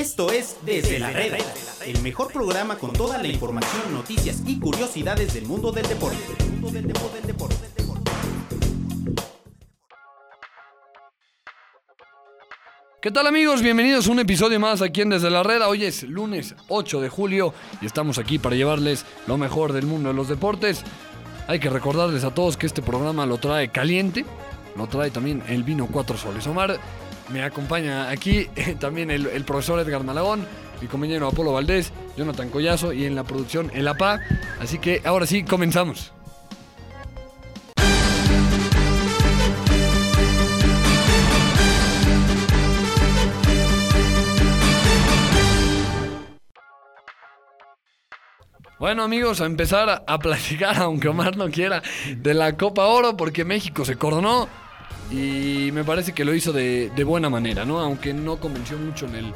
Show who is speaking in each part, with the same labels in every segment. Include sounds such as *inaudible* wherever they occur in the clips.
Speaker 1: Esto es Desde la Reda, el mejor programa con toda la información, noticias y curiosidades del mundo del deporte.
Speaker 2: ¿Qué tal amigos? Bienvenidos a un episodio más aquí en Desde la Reda. Hoy es lunes 8 de julio y estamos aquí para llevarles lo mejor del mundo de los deportes. Hay que recordarles a todos que este programa lo trae caliente, lo trae también el vino Cuatro Soles. Omar me acompaña aquí también el, profesor Edgar Malagón, mi compañero Apolo Valdés, Jonathan Collazo y en la producción El APA. Así que ahora sí, comenzamos. Bueno amigos, a empezar a platicar, *laughs* aunque Omar no quiera, de la Copa Oro, porque México se coronó y me parece que lo hizo de, de buena manera, ¿no? Aunque no convenció mucho en, el,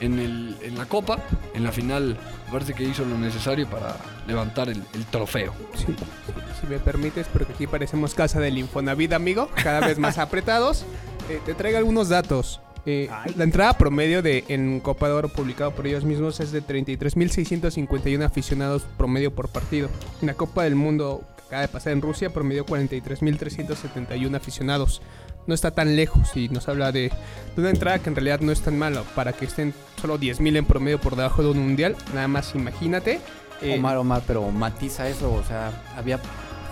Speaker 2: en, el, en la Copa, en la final me parece que hizo lo necesario para levantar el, el trofeo.
Speaker 3: Sí, sí, si me permites, porque aquí parecemos casa del Infonavit, amigo, cada vez más *laughs* apretados. Eh, te traigo algunos datos. Eh, la entrada promedio de en Copa de Oro publicado por ellos mismos es de 33.651 aficionados promedio por partido. En la Copa del Mundo acaba de pasar en Rusia promedio 43.371 aficionados. No está tan lejos y nos habla de, de una entrada que en realidad no es tan mala para que estén solo 10.000 en promedio por debajo de un mundial. Nada más imagínate. eh,
Speaker 4: Omar, Omar, pero matiza eso, o sea, había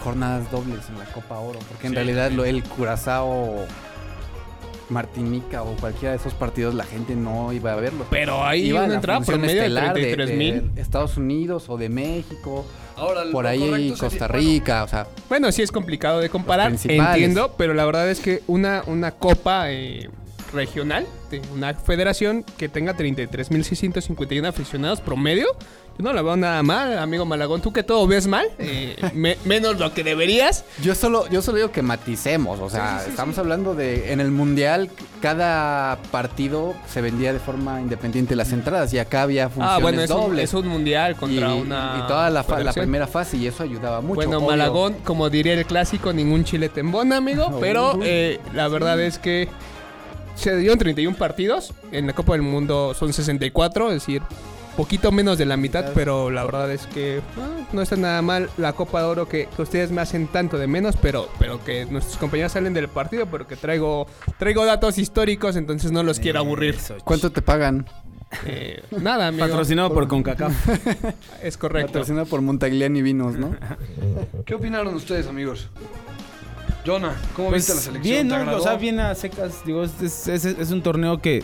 Speaker 4: jornadas dobles en la Copa Oro, porque en
Speaker 2: Sí,
Speaker 4: realidad lo el Curazao, Martinica o cualquiera de esos partidos la gente no iba a verlo.
Speaker 3: pero ahí
Speaker 4: iba a
Speaker 3: una entrada
Speaker 4: función
Speaker 3: promedio de
Speaker 4: estelar de,
Speaker 3: 33.000.
Speaker 4: de Estados Unidos o de México,
Speaker 2: Ahora,
Speaker 4: por ahí Costa Rica, o sea,
Speaker 3: Bueno, sí es complicado de comparar, entiendo, pero la verdad es que una, una copa eh, regional, de una federación que tenga 33.651 aficionados promedio, no la veo nada mal, amigo Malagón. Tú que todo ves mal, eh, me- menos lo que deberías.
Speaker 4: Yo solo, yo solo digo que maticemos, o sea,
Speaker 3: Sí, sí, sí,
Speaker 4: estamos
Speaker 3: sí.
Speaker 4: hablando de, en el Mundial, cada partido se vendía de forma independiente las entradas y acá había funciones
Speaker 3: Ah, bueno, es un, es un mundial contra
Speaker 4: y,
Speaker 3: una.
Speaker 4: y toda la, fa- la primera fase y eso ayudaba mucho.
Speaker 3: Bueno,
Speaker 4: obvio.
Speaker 3: Malagón, como diría el clásico, ningún chile te embona, amigo. *laughs* Pero eh, la verdad es que se dieron 31 partidos. En la Copa del Mundo son 64, es decir, poquito menos de la mitad. Pero la verdad es que ah, no está nada mal la Copa de Oro que, que ustedes me hacen tanto de menos. Pero, pero que nuestros compañeros salen del partido porque traigo, traigo datos históricos, entonces no los quiero aburrir.
Speaker 4: ¿Cuánto te pagan?
Speaker 3: Eh, nada, amigo.
Speaker 5: Patrocinado por CONCACAF. *laughs*
Speaker 3: Es correcto.
Speaker 4: Patrocinado por Montagliani Vinos, ¿no? *laughs*
Speaker 2: ¿Qué opinaron ustedes, amigos? Jonah, ¿cómo viste la
Speaker 5: Pues
Speaker 2: selección?
Speaker 5: bien,
Speaker 2: ¿Te
Speaker 5: ¿no? O sea, bien a secas. Digo, es, es- es- es un torneo que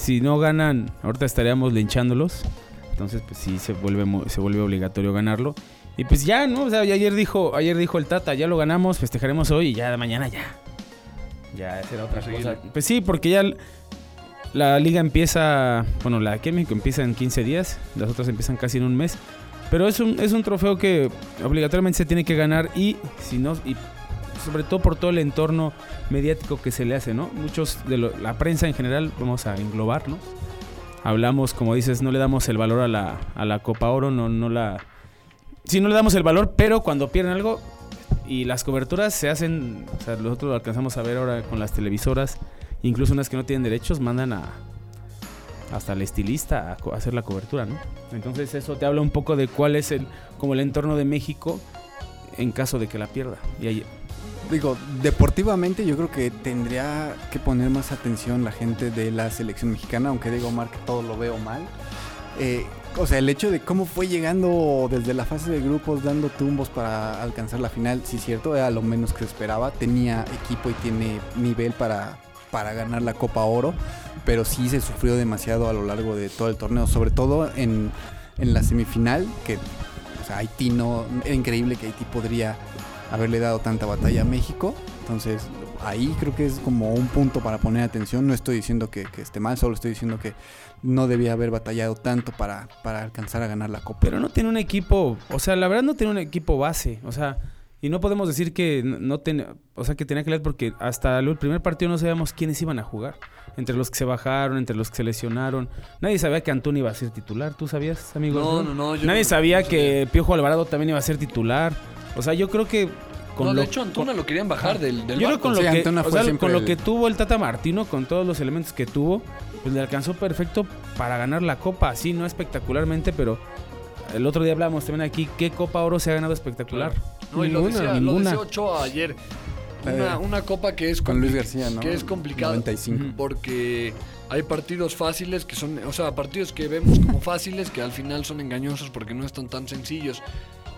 Speaker 5: si no ganan, ahorita estaríamos linchándolos. Entonces, pues sí, se vuelve, se vuelve obligatorio ganarlo. Y pues ya, ¿no? O sea, ayer dijo, ayer dijo el Tata, ya lo ganamos, festejaremos hoy y ya de mañana ya. Ya será otra cosa. Pues sí, porque ya la liga empieza, bueno, la aquí en México empieza en 15 días, las otras empiezan casi en un mes. Pero es un, es un trofeo que obligatoriamente se tiene que ganar y si no, y sobre todo por todo el entorno mediático que se le hace, ¿no? Muchos de la prensa en general, vamos a englobar, ¿no? Hablamos, como dices, no le damos el valor a la, a la Copa Oro, no, no la... Sí, no le damos el valor, pero cuando pierden algo y las coberturas se hacen, o sea, nosotros lo alcanzamos a ver ahora con las televisoras, incluso unas que no tienen derechos, mandan a hasta el estilista a hacer la cobertura, ¿no? Entonces eso te habla un poco de cuál es el como el entorno de México en caso de que la pierda. Y ahí,
Speaker 4: Digo, deportivamente yo creo que tendría que poner más atención la gente de la selección mexicana, aunque digo Omar que todo lo veo mal. Eh, o sea, el hecho de cómo fue llegando desde la fase de grupos, dando tumbos para alcanzar la final, sí es cierto, era lo menos que esperaba. Tenía equipo y tiene nivel para, para ganar la Copa Oro, pero sí se sufrió demasiado a lo largo de todo el torneo, sobre todo en, en la semifinal, que o Haití no, era increíble que Haití podría haberle dado tanta batalla a México. Entonces, ahí creo que es como un punto para poner atención. No estoy diciendo que, esté mal, solo estoy diciendo que no debía haber batallado tanto para, para alcanzar a ganar la Copa.
Speaker 5: pero no tiene un equipo, o sea, la verdad no tiene un equipo base, o sea, y no podemos decir que no- tenía, o sea, que tenía que leer porque hasta el primer partido no sabíamos quiénes iban a jugar. Entre los que se bajaron, entre los que se lesionaron. Nadie sabía que Antuna iba a ser titular. ¿Tú sabías, amigo?
Speaker 2: No, no, no. yo
Speaker 5: Nadie
Speaker 2: no-
Speaker 5: sabía
Speaker 2: no
Speaker 5: que Piojo Alvarado también iba a ser titular. O sea, yo creo que con
Speaker 2: no,
Speaker 5: lo,
Speaker 2: de hecho, Antuna lo querían bajar del, del
Speaker 5: yo creo con lo,
Speaker 4: Sí,
Speaker 5: que,
Speaker 4: Antuna
Speaker 5: o
Speaker 4: fue
Speaker 5: sea,
Speaker 4: siempre
Speaker 5: con lo
Speaker 4: el-
Speaker 5: que tuvo el Tata Martino, con todos los elementos que tuvo, pues le alcanzó perfecto para ganar la Copa. Sí, no espectacularmente, pero el otro día hablábamos también aquí, ¿qué Copa Oro se ha ganado espectacular?
Speaker 2: No, y lo
Speaker 5: Ninguna,
Speaker 2: decía, lo
Speaker 5: ninguna.
Speaker 2: decía Ochoa ayer. Una, una copa que es
Speaker 4: Con Luis García, ¿no?
Speaker 2: Que es complicado.
Speaker 4: 95.
Speaker 5: Ujú.
Speaker 2: Porque hay partidos fáciles que son, o sea, partidos que vemos como fáciles que al final son engañosos porque no están tan sencillos.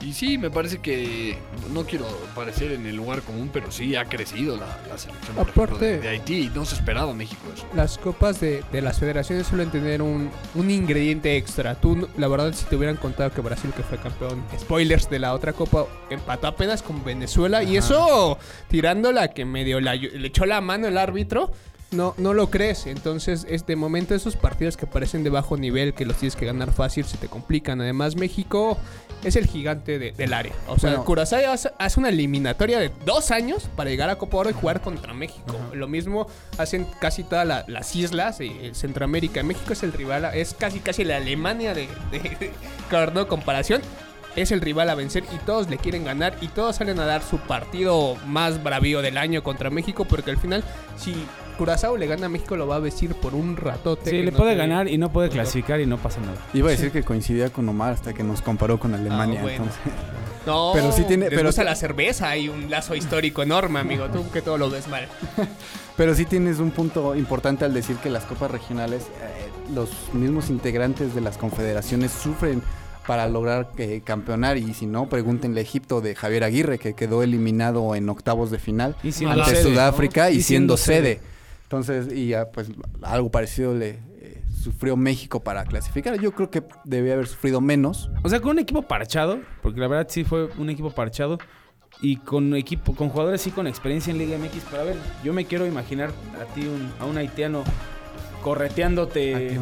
Speaker 2: Y sí, me parece que no quiero parecer en el lugar común, pero sí ha crecido la, la selección por ejemplo,
Speaker 3: Aparte-
Speaker 2: de, de Haití. No se esperaba México eso.
Speaker 3: Las copas de, de las federaciones suelen tener un, un ingrediente extra. Tú, la verdad, si te hubieran contado que Brasil, que fue campeón, spoilers de la otra copa, empató apenas con Venezuela. Y eso, tirándola que medio la- le echó la mano el árbitro, no, no lo crees. Entonces, es de momento esos partidos que parecen de bajo nivel, que los tienes que ganar fácil, se te complican. Además, México es el gigante de- del área. O sea,
Speaker 4: Bueno.
Speaker 3: Curazao hace, hace una eliminatoria de dos años para llegar a Copa Oro y jugar contra México. Lo mismo hacen casi todas la- las islas de Centroamérica. México es el rival, es casi casi la Alemania de, de, de- claro, no comparación. Es el rival a vencer y todos le quieren ganar y todos salen a dar su partido más bravío del año contra México porque al final si Curazao le gana a México lo va a vestir por un ratote.
Speaker 5: Sí,
Speaker 3: que
Speaker 5: le
Speaker 3: no
Speaker 5: puede ganar y no puede clasificar y no pasa nada.
Speaker 4: Iba a decir que coincidía con Omar hasta que nos comparó con Alemania.
Speaker 3: Ah, bueno.
Speaker 4: entonces- *laughs*
Speaker 3: No,
Speaker 4: Pero sí tiene- pero sí-
Speaker 3: la cerveza, hay un lazo histórico enorme, amigo. Tú que todo lo ves mal. *laughs*
Speaker 4: Pero sí tienes un punto importante al decir que las copas regionales, eh, los mismos integrantes de las confederaciones sufren para lograr eh, campeonar y si no, pregúntenle a Egipto de Javier Aguirre que quedó eliminado en octavos de final
Speaker 5: Y siendo
Speaker 4: ante
Speaker 5: sede,
Speaker 4: Sudáfrica
Speaker 5: ¿no?
Speaker 4: y,
Speaker 5: Y
Speaker 4: siendo,
Speaker 5: siendo
Speaker 4: sede. Entonces, y ya pues algo parecido le eh, sufrió México para clasificar. Yo creo que debía haber sufrido menos.
Speaker 5: O sea, con un equipo parchado, porque la verdad sí fue un equipo parchado. Y con equipo, con jugadores sí con experiencia en Liga MX. Pero a ver, yo me quiero imaginar a ti, un- a un haitiano, correteándote.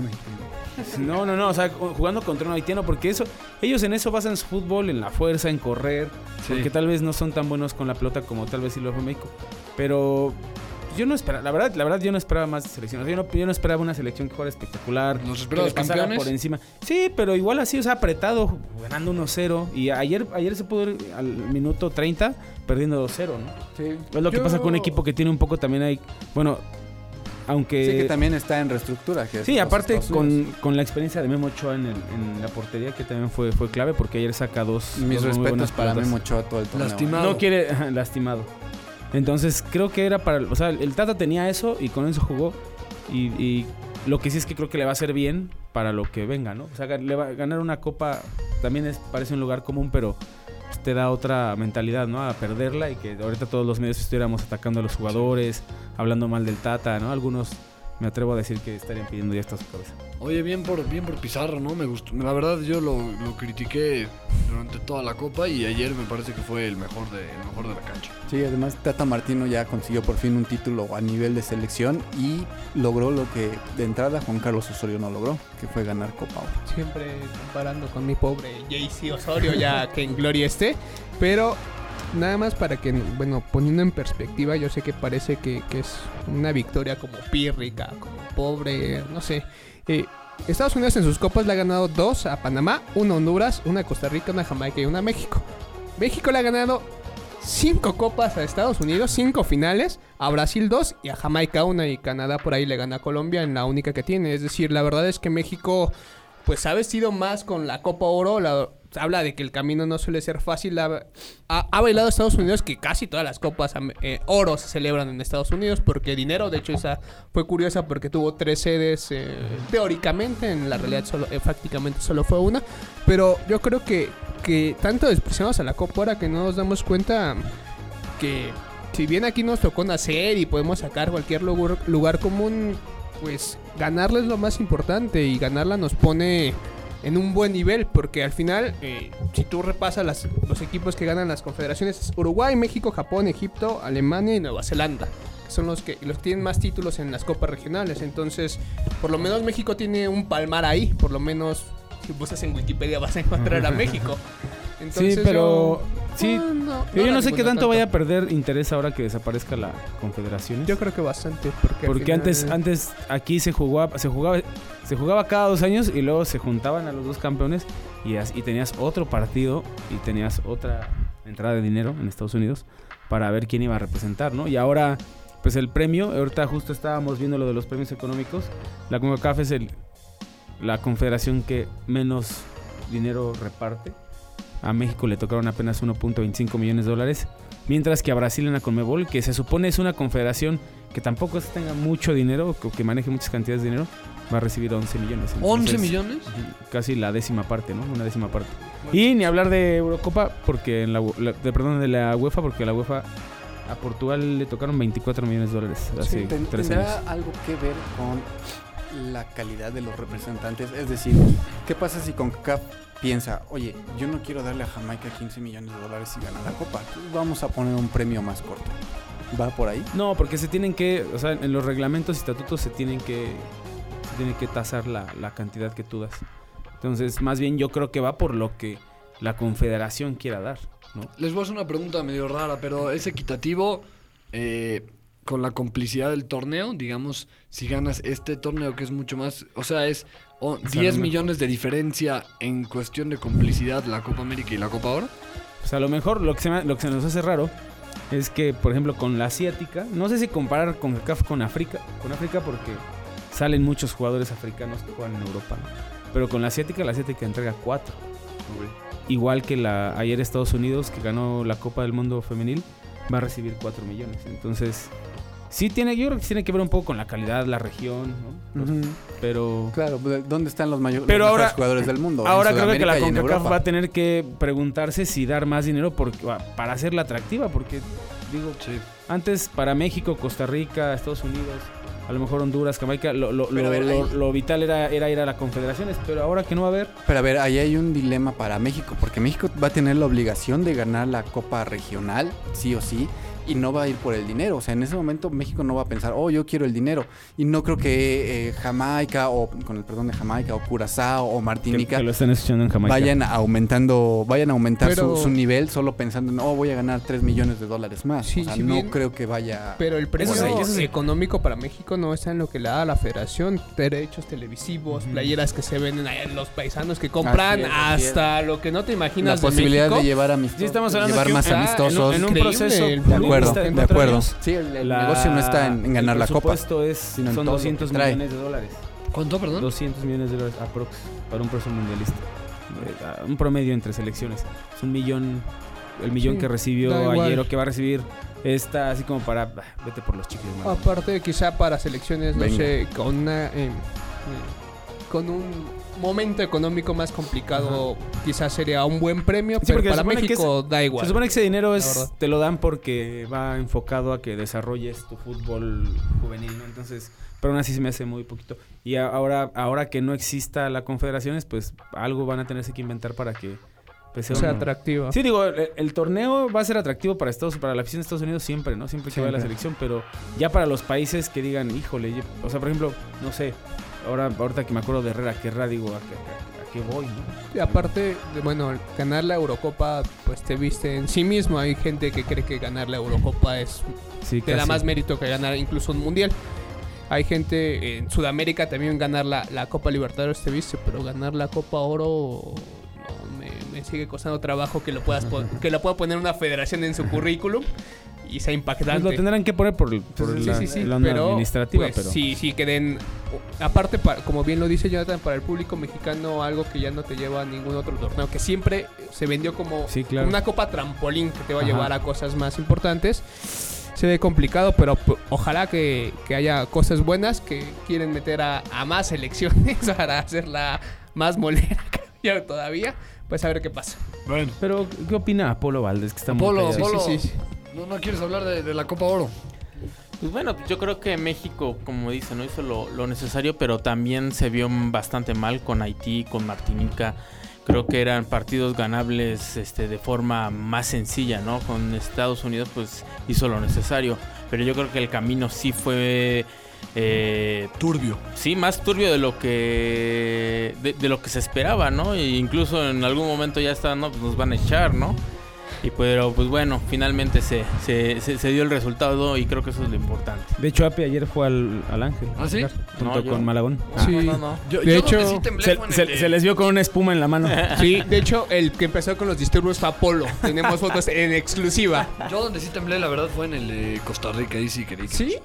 Speaker 5: No, no, no, o sea, jugando contra un haitiano, porque eso, ellos en eso basan su fútbol, en la fuerza, en correr,
Speaker 2: Sí.
Speaker 5: porque tal vez no son tan buenos con la pelota como tal vez sí lo fue México. Pero yo no esperaba, la verdad, la verdad yo no esperaba más de selección. O sea, yo, no, yo no esperaba una selección que jugara espectacular.
Speaker 2: ¿Los
Speaker 5: que
Speaker 2: esperabas
Speaker 5: le pasara
Speaker 2: campeones?
Speaker 5: por encima. Sí, pero igual así, o sea, apretado, ganando 1-0. Y ayer, ayer se pudo ir al minuto 30 perdiendo 2-0, ¿no? Es lo que
Speaker 3: Yo-
Speaker 5: pasa con un equipo que tiene un poco también ahí, bueno, aunque...
Speaker 4: Sí, que también está en reestructura. que
Speaker 5: Sí, aparte con, con la experiencia de Memo Ochoa en, el- en la portería, que también fue, fue clave, porque ayer saca dos.
Speaker 4: Mis
Speaker 5: dos muy
Speaker 4: respetos
Speaker 5: buenas
Speaker 4: para. Memo Ochoa todo el torneo. ¿eh?
Speaker 2: Lastimado.
Speaker 5: No quiere, *laughs* lastimado. Entonces creo que era para. O sea, el Tata tenía eso y con eso jugó. Y, y lo que sí es que creo que le va a hacer bien para lo que venga, ¿no? O sea, le va, ganar una copa también parece un lugar común, pero pues, te da otra mentalidad, ¿no? A perderla y que ahorita todos los medios estuviéramos atacando a los jugadores, hablando mal del Tata, ¿no? Algunos me atrevo a decir que estarían pidiendo ya esta su cabeza.
Speaker 2: Oye, bien por, bien por Pizarro, ¿no? Me gustó. La verdad, yo lo, lo critiqué durante toda la copa y ayer me parece que fue el mejor de, el mejor de la cancha.
Speaker 4: Sí, además Tata Martino ya consiguió por fin un título a nivel de selección y logró lo que de entrada Juan Carlos Osorio no logró, que fue ganar Copa Oro.
Speaker 3: Siempre comparando con mi pobre JC Osorio, ya que en gloria esté. Pero nada más para que, bueno, poniendo en perspectiva, yo sé que parece que, que es una victoria como pírrica, como pobre, no sé. Eh, Estados Unidos en sus copas le ha ganado dos a Panamá, una a Honduras, una a Costa Rica, una a Jamaica y una a México. México le ha ganado cinco copas a Estados Unidos, cinco finales, a Brasil dos y a Jamaica una y Canadá por ahí le gana a Colombia en la única que tiene. Es decir, la verdad es que México pues ha vestido más con la Copa Oro. la- habla de que el camino no suele ser fácil. Ha, bailado Estados Unidos que casi todas las Copas eh, Oro se celebran en Estados Unidos porque dinero. De hecho, esa fue curiosa porque tuvo tres sedes eh, teóricamente. En la realidad, solo, eh, prácticamente solo fue una. Pero yo creo que, que tanto despreciamos a la Copa Oro que no nos damos cuenta que si bien aquí nos tocó nacer y podemos sacar cualquier lugar, lugar común, pues ganarla es lo más importante y ganarla nos pone en un buen nivel porque al final eh, si tú repasas las- los equipos que ganan las confederaciones es Uruguay, México, Japón, Egipto, Alemania y Nueva Zelanda son los que los tienen más títulos en las copas regionales entonces por lo menos México tiene un palmar ahí por lo menos si buscas en Wikipedia vas a encontrar a *laughs* México entonces
Speaker 5: sí, pero.
Speaker 3: yo-
Speaker 5: Sí.
Speaker 3: no,
Speaker 5: yo,
Speaker 3: no
Speaker 5: sé qué
Speaker 3: ninguno
Speaker 5: tanto vaya a perder interés ahora que desaparezca la Confederación.
Speaker 3: Yo creo que bastante, porque,
Speaker 5: Porque
Speaker 3: final-
Speaker 5: antes, antes aquí se jugaba, se jugaba, se jugaba cada dos años y luego se juntaban a los dos campeones y tenías otro partido y tenías otra entrada de dinero en Estados Unidos para ver quién iba a representar, ¿no? Y ahora, pues el premio, ahorita justo estábamos viendo lo de los premios económicos. La CONCACAF es el, la confederación que menos dinero reparte. A México le tocaron apenas 1.25 millones de dólares. Mientras que a Brasil en la Conmebol, que se supone es una confederación que tampoco es que tenga mucho dinero, o que maneje muchas cantidades de dinero, va a recibir 11 millones.
Speaker 2: ¿11
Speaker 5: Entonces,
Speaker 2: millones?
Speaker 5: Casi la décima parte, ¿no? Una décima parte. Y ni hablar de Eurocopa, porque en la, la- de, perdón, de la UEFA, porque la UEFA a Portugal le tocaron 24 millones de dólares hace
Speaker 4: Ten-
Speaker 5: tres
Speaker 4: ¿Tendrá
Speaker 5: años.
Speaker 4: algo que ver con la calidad de los representantes? Es decir, ¿qué pasa si CONCACAF piensa, oye, yo no quiero darle a Jamaica 15 millones de dólares y ganar la copa? Vamos a poner un premio más corto. ¿Va por ahí?
Speaker 5: No, porque se tienen que, o sea, en los reglamentos y estatutos se tienen que, se tiene que tasar la, la cantidad que tú das. Entonces, más bien yo creo que va por lo que la confederación quiera dar, ¿no?
Speaker 2: Les voy a hacer una pregunta medio rara, pero ¿es equitativo eh, con la complicidad del torneo? Digamos, si ganas este torneo que es mucho más... O sea, es oh,
Speaker 5: sea,
Speaker 2: 10
Speaker 5: no me-
Speaker 2: millones de diferencia en cuestión de complicidad la Copa América y la Copa Oro.
Speaker 5: O sea, a lo mejor lo que, se me- lo que se nos hace raro es que, por ejemplo, con la asiática, no sé si comparar con CAF con África, con África porque salen muchos jugadores africanos que juegan en Europa, ¿no? Pero con la asiática, la asiática entrega cuatro. Igual que la ayer Estados Unidos, que ganó la Copa del Mundo Femenil, va a recibir 4 millones. Entonces, sí tiene, yo creo que tiene que ver un poco con la calidad, la región, ¿no? Los- Pero
Speaker 4: Claro, ¿dónde están los, mayo-
Speaker 5: Pero
Speaker 4: los
Speaker 5: ahora-
Speaker 4: mejores jugadores del mundo?
Speaker 5: Ahora creo que la CONCACAF va a tener que preguntarse si dar más dinero porque, para hacerla atractiva, porque digo, antes para México, Costa Rica, Estados Unidos, a lo mejor Honduras, Jamaica, lo, lo- lo-
Speaker 4: ver,
Speaker 5: lo vital era, era ir a las confederaciones, pero ahora que no va a haber,
Speaker 4: Pero a ver, ahí hay un dilema para México, porque México va a tener la obligación de ganar la Copa Regional, sí o sí, y no va a ir por el dinero. O sea, en ese momento México no va a pensar, oh, yo quiero el dinero. Y no creo que eh, Jamaica, o con el perdón de Jamaica, o Curazao, o Martinica,
Speaker 5: que lo están escuchando en Jamaica.
Speaker 4: vayan aumentando, vayan a aumentar
Speaker 3: Pero-
Speaker 4: su, su nivel solo pensando en, oh, voy a ganar 3 millones de dólares más.
Speaker 3: Sí,
Speaker 4: o sea,
Speaker 3: si
Speaker 4: no
Speaker 3: bien-
Speaker 4: creo que vaya...
Speaker 3: Pero el
Speaker 5: eso sí.
Speaker 3: económico para México no está en lo que le da la federación. Derechos televisivos, playeras que se venden allá en los paisanos que compran,
Speaker 4: es, es.
Speaker 3: hasta lo que no te
Speaker 4: la
Speaker 3: imaginas
Speaker 4: posibilidad
Speaker 3: de, México.
Speaker 4: de llevar amistosos,
Speaker 5: Sí, estamos hablando
Speaker 4: llevar
Speaker 5: que
Speaker 4: más
Speaker 5: ah, en un-
Speaker 4: amistosos.
Speaker 5: En, un proceso
Speaker 3: el
Speaker 4: de acuerdo, de acuerdo. Sí, el, el
Speaker 5: la-
Speaker 4: negocio no está en, en ganar la copa.
Speaker 5: presupuesto es,
Speaker 4: sino
Speaker 5: son
Speaker 4: todo lo que
Speaker 5: 200
Speaker 4: trae.
Speaker 5: millones de dólares.
Speaker 2: ¿Cuánto, perdón?
Speaker 5: 200 millones de dólares aprox para un proceso mundialista. Eh, Un promedio entre selecciones. Es un millón, el millón
Speaker 3: Sí,
Speaker 5: que recibió ayer o que va a recibir está así como para, bah, vete por los chicles, mano.
Speaker 3: Aparte, quizá para selecciones, no
Speaker 4: Venga.
Speaker 3: sé, con una. eh, eh, con un momento económico más complicado, quizás sería un buen premio,
Speaker 5: Sí,
Speaker 3: pero para México da igual.
Speaker 5: Se supone que ese dinero
Speaker 3: La
Speaker 5: es, te lo dan porque va enfocado a que desarrolles tu fútbol juvenil, ¿no? Entonces, pero aún así se me hace muy poquito. Y a- ahora, ahora que no exista la confederaciones, pues algo van a tenerse que inventar para que pues, sea
Speaker 3: sea, atractivo.
Speaker 5: Sí, digo, el, el torneo va a ser atractivo para Estados para la afición de Estados Unidos siempre, ¿no? Siempre que vaya la
Speaker 4: Siempre.
Speaker 5: selección, pero ya para los países que digan, híjole, yo- o sea, por ejemplo, no sé, ahora ahorita que me acuerdo de Herrera, que Herrera digo, ¿a qué, a- a qué voy, no?
Speaker 3: Y aparte, de, bueno, ganar la Eurocopa, pues te viste en sí mismo. Hay gente que cree que ganar la Eurocopa es
Speaker 5: Sí,
Speaker 3: te da más mérito que ganar incluso un mundial. Hay gente en Sudamérica también ganar la, la Copa Libertadores te viste, pero ganar la Copa Oro no, me, me sigue costando trabajo que lo puedas que lo pueda poner una federación en su currículum y sea
Speaker 5: Pues
Speaker 3: impactante.
Speaker 5: lo tendrán que poner por, por
Speaker 3: Sí,
Speaker 5: la,
Speaker 3: sí, sí,
Speaker 5: la onda
Speaker 3: pero,
Speaker 5: administrativa,
Speaker 3: pues,
Speaker 5: pero...
Speaker 3: sí, sí que den aparte para, como bien lo dice Jonathan para el público mexicano algo que ya no te lleva a ningún otro torneo que siempre se vendió como
Speaker 5: Sí, claro.
Speaker 3: una copa trampolín que te va a
Speaker 5: Ajá.
Speaker 3: llevar a cosas más importantes. Se ve complicado, pero ojalá que, que haya cosas buenas que quieren meter a, a más selecciones *laughs* para hacerla más molera *laughs* ya todavía. Pues a ver qué pasa.
Speaker 2: Bueno.
Speaker 5: Pero, ¿qué opina Apolo Valdés? Que está muy
Speaker 2: Apolo,
Speaker 5: callado?
Speaker 2: Apolo.
Speaker 3: sí, sí.
Speaker 2: ¿No, ¿No quieres hablar de, de la Copa Oro?
Speaker 6: Pues bueno, yo creo que México, como dice, no hizo lo, lo necesario, pero también se vio bastante mal con Haití, con Martinica. Creo que eran partidos ganables este, de forma más sencilla, ¿no? Con Estados Unidos, pues hizo lo necesario. Pero yo creo que el camino sí fue. eh,
Speaker 2: Turbio.
Speaker 6: sí, más turbio de lo que de, de lo que se esperaba, ¿no? E incluso en algún momento ya está, no, pues nos van a echar, ¿no? Y pero pues bueno, finalmente se, se, se, se dio el resultado y creo que eso es lo importante.
Speaker 5: De hecho, Api ayer fue al, al Ángel.
Speaker 2: ¿Ah, sí?
Speaker 5: Junto
Speaker 6: No, yo-
Speaker 5: con Malagón.
Speaker 3: Sí.
Speaker 6: No, no, no.
Speaker 2: Yo,
Speaker 3: De
Speaker 2: yo
Speaker 3: hecho,
Speaker 2: sí temblé
Speaker 5: Se, se-
Speaker 2: el de-
Speaker 5: se les vio con una espuma en la mano. *laughs*
Speaker 3: Sí, de hecho, el que empezó con los disturbios fue Apolo. Tenemos fotos en exclusiva.
Speaker 2: Yo donde sí temblé, la verdad, fue en el de Costa Rica. Ahí sí creí que
Speaker 3: ¿Sí?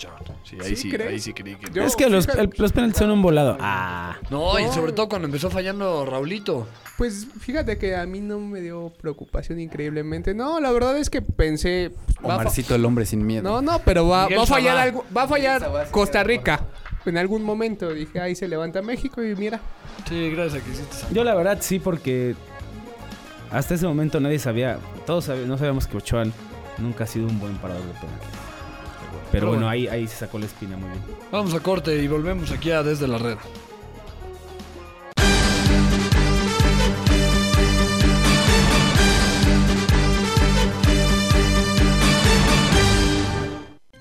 Speaker 2: Sí, ahí
Speaker 3: ¿Sí
Speaker 2: ahí sí creí que...
Speaker 3: Yo-
Speaker 5: es que los, el- los penaltis son un volado. Ah.
Speaker 2: No, y sobre todo cuando empezó fallando Raulito.
Speaker 3: Pues fíjate que a mí no me dio preocupación increíblemente. No, la verdad es que pensé. va a fa-
Speaker 4: Omarcito, el hombre sin miedo.
Speaker 3: No, no, pero va,
Speaker 2: Miguel
Speaker 3: va a fallar
Speaker 2: Sabá.
Speaker 3: algo, va a fallar Costa Rica. En algún momento dije, ahí se levanta México y mira.
Speaker 2: Sí, gracias a que hiciste esa-
Speaker 5: Yo la verdad sí, porque hasta ese momento nadie sabía, todos sabi- no sabíamos que Ochoa nunca ha sido un buen parador de penaltis. Pero
Speaker 2: Pero
Speaker 5: bueno,
Speaker 2: bueno.
Speaker 5: ahí, ahí se sacó la espina muy bien.
Speaker 2: Vamos a corte y volvemos aquí a Desde la Red.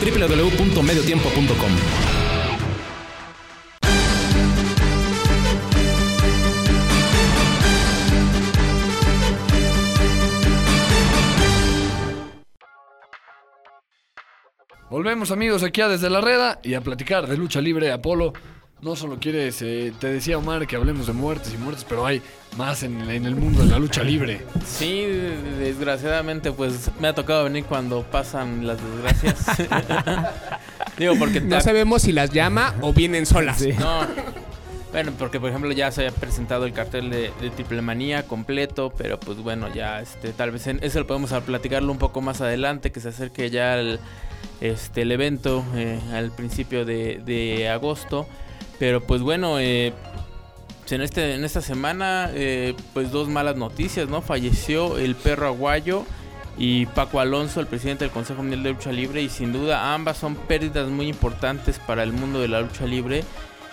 Speaker 7: www.mediotiempo.com
Speaker 2: Volvemos amigos aquí a Desde la Reda y a platicar de lucha libre. Apolo, no solo quieres, eh, te decía Omar que hablemos de muertes y muertes, pero hay más en, en el mundo de la lucha libre.
Speaker 6: Sí, desgraciadamente pues me ha tocado venir cuando pasan las desgracias. *laughs* Digo, porque
Speaker 3: No sabemos si las llama o vienen solas. *laughs*
Speaker 6: No. Bueno, porque por ejemplo ya se había presentado el cartel de, de Triple Manía completo, pero pues bueno, ya este tal vez en, eso lo podemos platicarlo un poco más adelante, que se acerque ya el, este, el evento eh, al principio de, de agosto. Pero pues bueno, eh, en, este, en esta semana eh, pues dos malas noticias, ¿no? Falleció el perro aguayo y Paco Alonso, el presidente del Consejo Mundial de Lucha Libre, y sin duda ambas son pérdidas muy importantes para el mundo de la lucha libre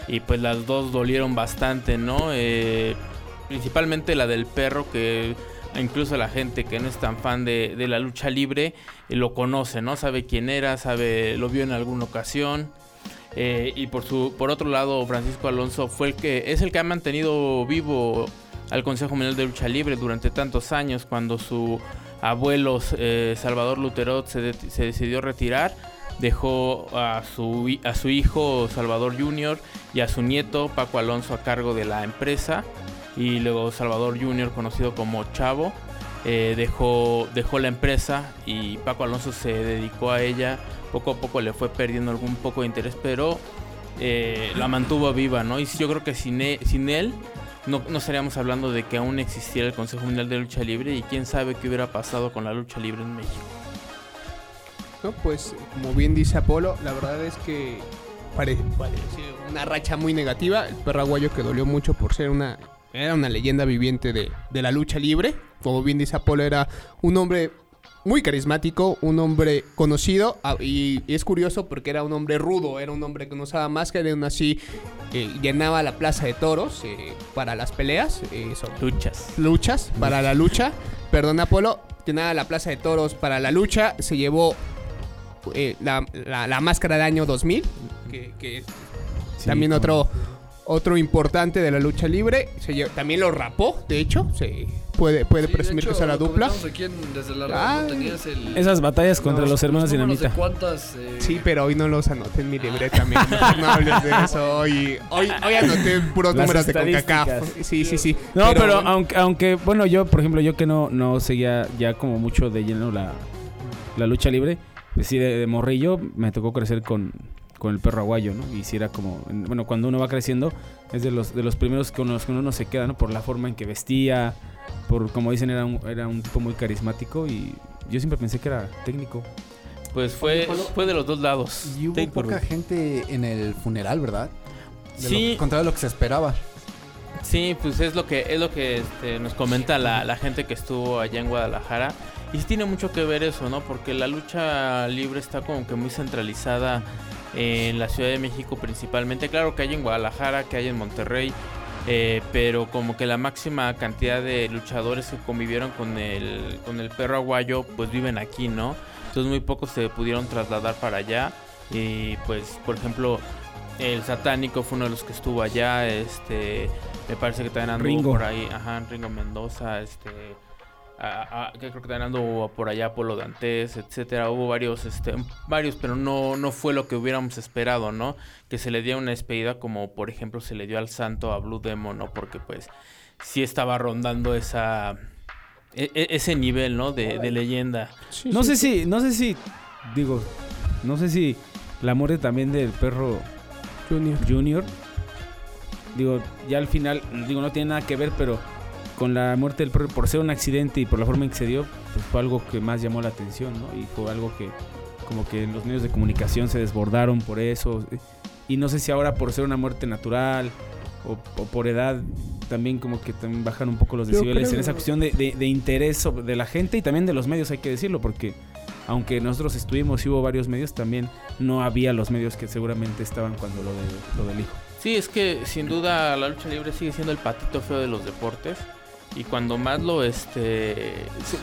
Speaker 6: y pues las dos dolieron bastante, ¿no? Eh, principalmente la del perro que incluso la gente que no es tan fan de, de la lucha libre eh, lo conoce, ¿no? Sabe quién era, sabe, lo vio en alguna ocasión. Eh, y por su, por otro lado, Francisco Alonso fue el que es el que ha mantenido vivo al Consejo Mundial de Lucha Libre durante tantos años, cuando su abuelo eh, Salvador Luterot se, de- se decidió retirar, dejó a su, a su hijo Salvador Jr. y a su nieto Paco Alonso a cargo de la empresa, y luego Salvador Jr., conocido como Chavo, eh, dejó, dejó la empresa y Paco Alonso se dedicó a ella. Poco a poco le fue perdiendo algún poco de interés, pero eh, la mantuvo viva, ¿no? Y yo creo que sin e- él no, estaríamos hablando de que aún existiera el Consejo Mundial de Lucha Libre y quién sabe qué hubiera pasado con la lucha libre en México.
Speaker 3: ¿no? Pues como bien dice Apolo, la verdad es que pare- parece una racha muy negativa. El perro aguayo que dolió mucho por ser una era una leyenda viviente de la lucha libre. Como bien dice Apolo, era un hombre muy carismático, un hombre conocido ah, y es curioso porque era un hombre rudo, era un hombre que no usaba máscara y aún así eh, llenaba la plaza de toros eh, para las peleas. eh, son-
Speaker 6: Luchas.
Speaker 3: luchas para la lucha. Perdón, Apolo. Llenaba la plaza de toros para la lucha. Se llevó la, la- la máscara de año 2000. Que, que es
Speaker 5: Sí,
Speaker 3: también otro, otro importante de la lucha libre. Se también lo rapó, de hecho. Se puede, puede
Speaker 2: Sí,
Speaker 3: presumir
Speaker 2: hecho,
Speaker 3: que es la dupla.
Speaker 2: aquí en- desde la
Speaker 3: Ah.
Speaker 2: radio, ¿no? tenías el...
Speaker 5: Esas batallas contra los, hermanos
Speaker 2: números de
Speaker 5: Dinamita.
Speaker 2: cuántas... eh,
Speaker 3: Sí, pero hoy no los anoté en mi libreta, amigo. Mejor no hables de eso. Hoy, hoy, hoy anoté puros
Speaker 5: Las
Speaker 3: números de. CONCACAF. Sí, sí, sí.
Speaker 5: No, pero, aunque, aunque, bueno, yo, por ejemplo, yo que no, no seguía ya como mucho de lleno la, la lucha libre, pues sí, de, de morrillo me tocó crecer con, con el perro aguayo, ¿no? Y sí era como, en- bueno, cuando uno va creciendo, es de los, de los primeros con los que uno se queda, ¿no? Por la forma en que vestía, por, como dicen, era un, era un tipo muy carismático y yo siempre pensé que era técnico.
Speaker 6: Pues fue, fue de los dos lados.
Speaker 4: Y hubo
Speaker 6: Take
Speaker 4: poca gente en el funeral, ¿verdad? De
Speaker 6: Sí.
Speaker 4: Lo, contrario a lo que se esperaba.
Speaker 6: Sí, pues es lo que es lo que este, nos comenta la, la gente que estuvo allá en Guadalajara. Y sí tiene mucho que ver eso, ¿no? Porque la lucha libre está como que muy centralizada en la Ciudad de México principalmente. Claro que hay en Guadalajara, que hay en Monterrey. Eh, pero como que la máxima cantidad de luchadores que convivieron con el, con el perro aguayo, pues viven aquí, ¿no? Entonces muy pocos se pudieron trasladar para allá. Y pues, por ejemplo, el satánico fue uno de los que estuvo allá. Este, me parece que también anduvo
Speaker 5: Ringo.
Speaker 6: por ahí. Ajá, Ringo Mendoza, este. A- a- que creo que también anduvo por allá Polo Dantes, etcétera. Hubo varios, este, varios, pero no, no fue lo que hubiéramos esperado, ¿no? Que se le diera una despedida como por ejemplo se le dio al santo a Blue Demon, ¿no? Porque pues sí estaba rondando esa e- e- ese nivel, ¿no? De, de leyenda.
Speaker 5: No sé si, no sé si, digo, no sé si la muerte también del perro
Speaker 3: Junior.
Speaker 5: Junior, digo, ya al final, digo, no tiene nada que ver, pero con la muerte del perro, por ser un accidente y por la forma en que se dio, pues fue algo que más llamó la atención, ¿no? Y fue algo que, como que los medios de comunicación se desbordaron por eso. Y no sé si ahora por ser una muerte natural o, o por edad, también como que también bajan un poco los decibeles
Speaker 3: creo-
Speaker 5: en esa cuestión de, de- de interés de la gente y también de los medios, hay que decirlo, porque aunque nosotros estuvimos y hubo varios medios, también no había los medios que seguramente estaban cuando lo, de- lo del hijo.
Speaker 6: Sí, es que sin duda la lucha libre sigue siendo el patito feo de los deportes. Y cuando más lo, este,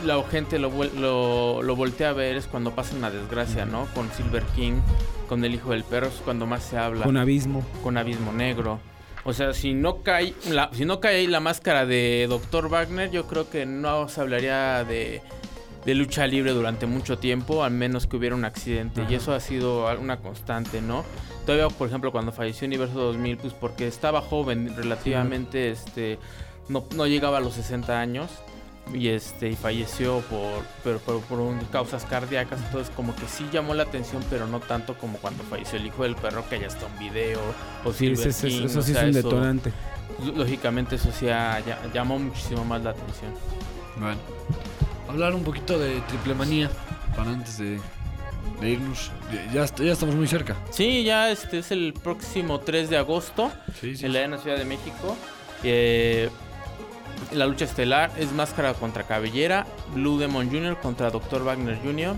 Speaker 6: la gente lo, lo, lo voltea a ver es cuando pasa una desgracia, ¿no? Con Silver King, con el hijo del perro, es cuando más se habla.
Speaker 5: Con abismo.
Speaker 6: con Abismo Negro. O sea, si no cae la, si no cae ahí la máscara de Dr. Wagner, yo creo que no se hablaría de, de lucha libre durante mucho tiempo, al menos que hubiera un accidente. Y eso ha sido una constante, ¿no? Todavía, por ejemplo, cuando falleció Universo 2000, pues porque estaba joven, relativamente, este, no, no llegaba a los 60 años. Y este y falleció por, pero, pero por un- causas cardíacas, entonces como que sí llamó la atención, pero no tanto como cuando falleció el hijo del perro, que ya está un video, o
Speaker 5: Sí,
Speaker 6: Silver King,
Speaker 5: eso
Speaker 6: o
Speaker 5: sí
Speaker 6: sea,
Speaker 5: es un
Speaker 6: eso-
Speaker 5: detonante.
Speaker 6: Lógicamente eso sí ha- ya- llamó muchísimo más la atención.
Speaker 2: Bueno, hablar un poquito de triple manía para antes de, de irnos. Ya, ya, estamos muy cerca.
Speaker 6: Sí, ya este es el próximo 3 de agosto
Speaker 2: Sí, sí.
Speaker 6: en la Ciudad de México. Eh, la lucha estelar es Máscara contra Cabellera, Blue Demon Jr. contra Dr. Wagner Jr.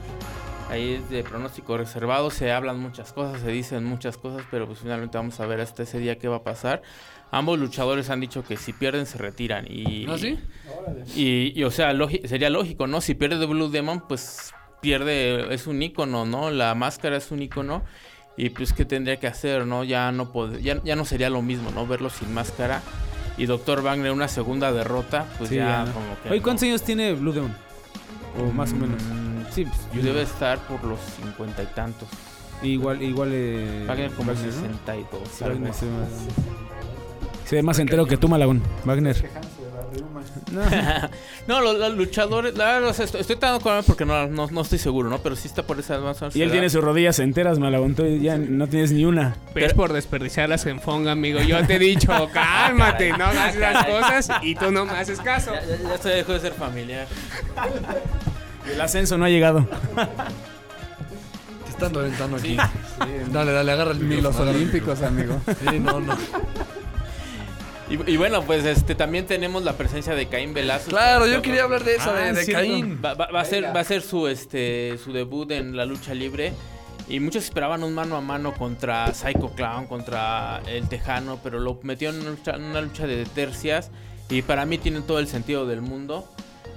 Speaker 6: Ahí es de pronóstico reservado, se hablan muchas cosas, se dicen muchas cosas, pero pues finalmente vamos a ver hasta ese día qué va a pasar. Ambos luchadores han dicho que si pierden se retiran y...
Speaker 2: ¿Ah, sí?
Speaker 6: Y, y, o sea, sería lógico, ¿no? Si pierde Blue Demon, pues pierde, es un icono, ¿no? La máscara es un icono. Y pues, ¿qué tendría que hacer, no? Ya no, pod- ya, ya no sería lo mismo, ¿no? Verlo sin máscara. Y Dr. Wagner una segunda derrota, pues
Speaker 5: Sí,
Speaker 6: ya,
Speaker 5: ya, ¿no?
Speaker 6: como que...
Speaker 5: Oye,
Speaker 6: no.
Speaker 5: ¿cuántos años tiene Blue Demon? O más o menos.
Speaker 6: Mm,
Speaker 5: Sí, pues,
Speaker 6: Yo debe estar por los cincuenta y tantos.
Speaker 5: Igual, igual. Eh,
Speaker 6: Wagner como
Speaker 5: Wagner, ¿no?
Speaker 6: 62.
Speaker 5: Sí,
Speaker 6: algo
Speaker 5: Wagner se ve más- Se ve más entero que tú, Malagón. Wagner. No. *laughs*
Speaker 6: no, los, los luchadores, la verdad, estoy, estoy tratando con él porque no, no, no estoy seguro, ¿no? Pero sí está por esa más
Speaker 5: Y él tiene sus rodillas enteras, Malagón. Tú ya no tienes ni una.
Speaker 3: Es por desperdiciarlas en Fonga, amigo. Yo te he dicho, *laughs* cálmate, no hagas esas cosas y tú no me haces caso.
Speaker 6: Ya, ya, ya se dejó de ser familiar.
Speaker 5: El ascenso no ha llegado.
Speaker 2: Te están reventando aquí. Dale, dale, agarra el
Speaker 4: Ni los olímpicos, amigo.
Speaker 2: Sí, no, no.
Speaker 6: Y, y bueno, pues este también tenemos la presencia de Caín Velasco.
Speaker 2: Claro, yo quería hablar de esa,
Speaker 5: Ah,
Speaker 2: de, de
Speaker 5: cierto.
Speaker 2: Caín.
Speaker 6: Va, va- va a ser, va a ser su este su debut en la lucha libre. Y muchos esperaban un mano a mano contra Psycho Clown, contra el Tejano, pero lo metió en una lucha, en una lucha de tercias. Y para mí tiene todo el sentido del mundo.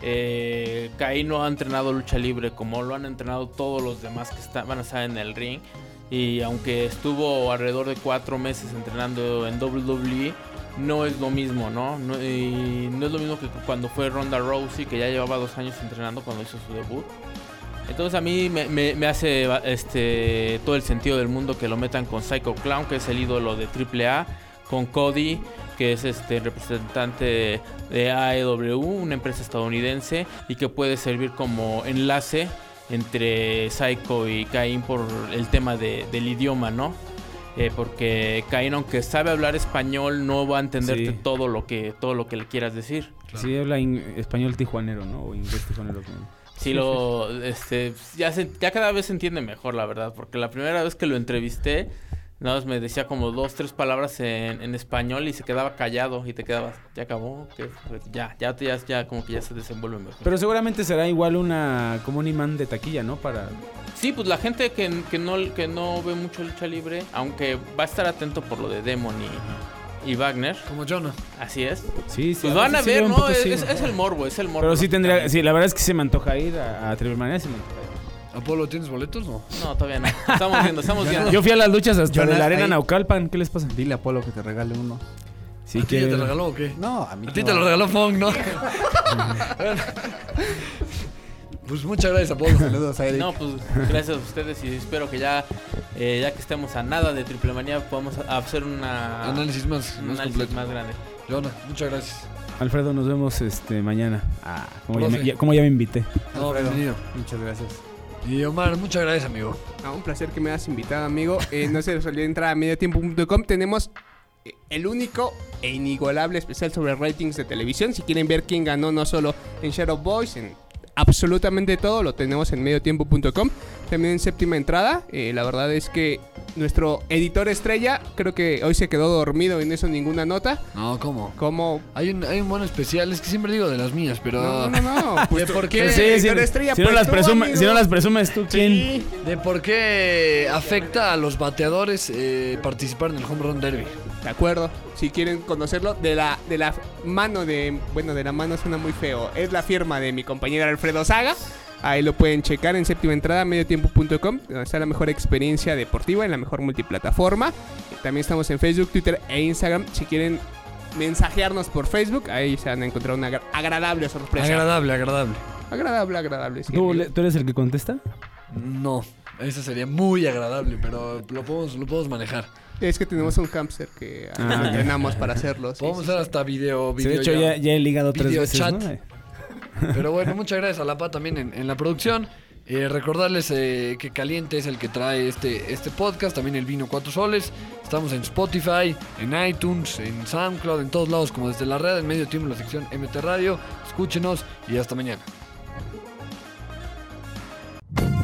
Speaker 6: Eh, Caín no ha entrenado lucha libre como lo han entrenado todos los demás que está- van a estar en el ring. Y aunque estuvo alrededor de cuatro meses entrenando en WWE, no es lo mismo, ¿no? no es lo mismo que cuando fue Ronda Rousey, que ya llevaba dos años entrenando cuando hizo su debut. Entonces a mí me, hace este, todo el sentido del mundo que lo metan con Psycho Clown, que es el ídolo de AAA, con Cody, que es este representante de AEW, una empresa estadounidense, y que puede servir como enlace entre Psycho y Cain por el tema de- del idioma, ¿no? Eh, porque Cain, aunque sabe hablar español, no va a entenderte
Speaker 5: Sí.
Speaker 6: todo lo que todo lo que le quieras decir.
Speaker 5: Sí, habla español tijuanero, ¿no? O inglés tijuanero.
Speaker 6: Sí, lo, este, ya, se, ya cada vez se entiende mejor, la verdad, porque la primera vez que lo entrevisté, nada más me decía como dos, tres palabras en, en español y se quedaba callado y te quedabas, ya acabó, ¿Qué? Pues ya, ya, te- ya, ya como que ya se desenvuelve mejor.
Speaker 5: Pero seguramente será igual una como un imán de taquilla, ¿no? Para
Speaker 6: Sí, pues la gente que, que no, que no ve mucho lucha libre, aunque va a estar atento por lo de Demon y, y Wagner,
Speaker 2: Como Jonah.
Speaker 6: así es,
Speaker 5: Sí, sí.
Speaker 6: pues van a ver, ¿no? Es,
Speaker 5: sí.
Speaker 6: es- es el morbo, es el morbo.
Speaker 5: Pero sí tendría, sí, la verdad es que se me antoja ir a, a Triple Manía, se me antoja ir.
Speaker 2: Apolo, ¿tienes boletos? No.
Speaker 6: No, todavía no. Estamos viendo, estamos viendo.
Speaker 5: Yo fui a las luchas hasta de la arena
Speaker 4: ahí-
Speaker 5: Naucalpan, ¿qué les pasa?
Speaker 4: Dile a Polo que te regale uno.
Speaker 5: Sí,
Speaker 2: ¿A ti ya te regaló o qué?
Speaker 4: No, a mí
Speaker 2: A ti
Speaker 4: no.
Speaker 2: te lo regaló Fong, ¿no? *laughs* pues muchas gracias, Apolo.
Speaker 4: Saludos a Eric.
Speaker 6: No, pues gracias a ustedes y espero que ya, eh, ya que estemos a nada de triple manía, podamos hacer una,
Speaker 2: Análisis más,
Speaker 6: un
Speaker 2: más
Speaker 6: análisis
Speaker 2: completo.
Speaker 6: más grande.
Speaker 2: Jonah, muchas gracias.
Speaker 5: Alfredo, nos vemos este mañana. Ah, como ya, me, ya- como ya me invité.
Speaker 2: No,
Speaker 4: Alfredo.
Speaker 2: bienvenido.
Speaker 4: Muchas gracias.
Speaker 2: Y Omar, muchas gracias, amigo.
Speaker 3: Un placer que me hayas invitado, amigo. Eh, no se les olvide entrar a mediotiempo.com. Tenemos eh, el único e inigualable especial sobre ratings de televisión. Si quieren ver quién ganó, no solo en Shadow Boys, en absolutamente todo, lo tenemos en mediotiempo.com. También en séptima entrada. Eh, la verdad es que nuestro editor estrella, creo que hoy se quedó dormido y no hizo ninguna nota.
Speaker 2: No, ¿cómo?
Speaker 3: Como.
Speaker 2: Hay un, hay un buen especial, es que siempre digo de las mías, pero...
Speaker 3: No, no, no. Pues, *laughs*
Speaker 2: ¿De por qué?
Speaker 5: Sí, sí,
Speaker 3: editor estrella,
Speaker 5: si, no las
Speaker 3: tú,
Speaker 5: presume-
Speaker 3: amigo.
Speaker 5: si no las presumes tú, ¿quién?
Speaker 2: De por qué afecta a los bateadores eh, participar en el Home Run Derby.
Speaker 3: De acuerdo. Si quieren conocerlo, de la, de la mano de. Bueno, de la mano suena muy feo. Es la firma de mi compañero Alfredo Saga. Ahí lo pueden checar en séptima entrada, mediotiempo.com, donde está la mejor experiencia deportiva en la mejor multiplataforma. También estamos en Facebook, Twitter e Instagram. Si quieren mensajearnos por Facebook, ahí se van a encontrar una agra- agradable sorpresa.
Speaker 2: Agradable, agradable.
Speaker 3: agradable, agradable. sí,
Speaker 5: ¿Tú,
Speaker 3: amigo.
Speaker 5: le- tú eres el que contesta?
Speaker 2: No, eso sería muy agradable, pero lo podemos, lo podemos manejar.
Speaker 3: Es que tenemos un hamster que
Speaker 5: Ah,
Speaker 3: entrenamos para hacerlo. sí,
Speaker 2: Podemos
Speaker 3: sí,
Speaker 2: hacer hasta video,
Speaker 5: Sí,
Speaker 2: video
Speaker 5: de hecho, ya, ya he ligado tres veces,
Speaker 2: chat.
Speaker 5: ¿no?
Speaker 2: Pero bueno, muchas gracias a la PA también en, en la producción. Eh, recordarles eh, que Caliente es el que trae este, este podcast, también el vino Cuatro Soles. Estamos en Spotify, en iTunes, en SoundCloud, en todos lados, como desde la red, en medio tiempo en la sección MT Radio. Escúchenos y hasta mañana.